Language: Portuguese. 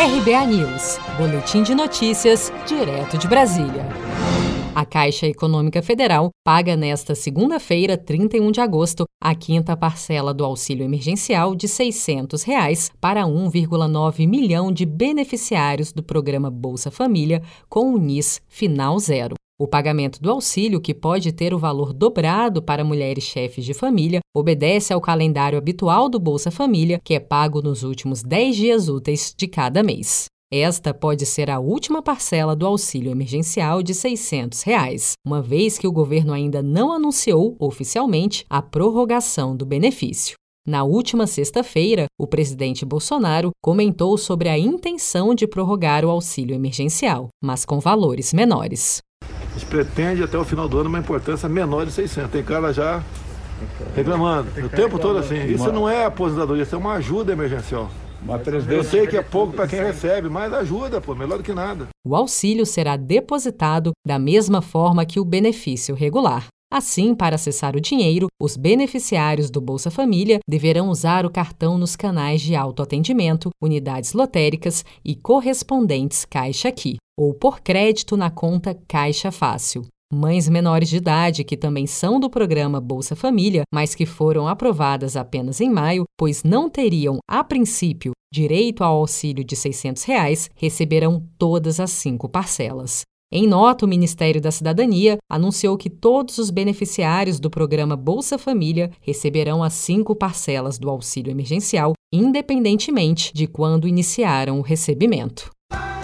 RBA News, Boletim de Notícias, direto de Brasília. A Caixa Econômica Federal paga nesta segunda-feira, 31 de agosto, a quinta parcela do auxílio emergencial de 600 reais para 1,9 milhão de beneficiários do programa Bolsa Família com o NIS Final Zero. O pagamento do auxílio, que pode ter o valor dobrado para mulheres chefes de família, obedece ao calendário habitual do Bolsa Família, que é pago nos últimos 10 dias úteis de cada mês. Esta pode ser a última parcela do auxílio emergencial de 600 reais, uma vez que o governo ainda não anunciou oficialmente a prorrogação do benefício. Na última sexta-feira, o presidente Bolsonaro comentou sobre a intenção de prorrogar o auxílio emergencial, mas com valores menores. A gente pretende até o final do ano uma importância menor de 600. Tem cara já reclamando o tempo todo assim. Isso não é aposentadoria, isso é uma ajuda emergencial. Eu sei que é pouco para quem recebe, mas ajuda, pô, melhor do que nada. O auxílio será depositado da mesma forma que o benefício regular. Assim, para acessar o dinheiro, os beneficiários do Bolsa Família deverão usar o cartão nos canais de autoatendimento, unidades lotéricas e correspondentes Caixa Aqui, ou por crédito na conta Caixa Fácil. Mães menores de idade que também são do programa Bolsa Família, mas que foram aprovadas apenas em maio, pois não teriam, a princípio, direito ao auxílio de 600 reais, receberão todas as cinco parcelas. Em nota, o Ministério da Cidadania anunciou que todos os beneficiários do programa Bolsa Família receberão as cinco parcelas do auxílio emergencial, independentemente de quando iniciaram o recebimento.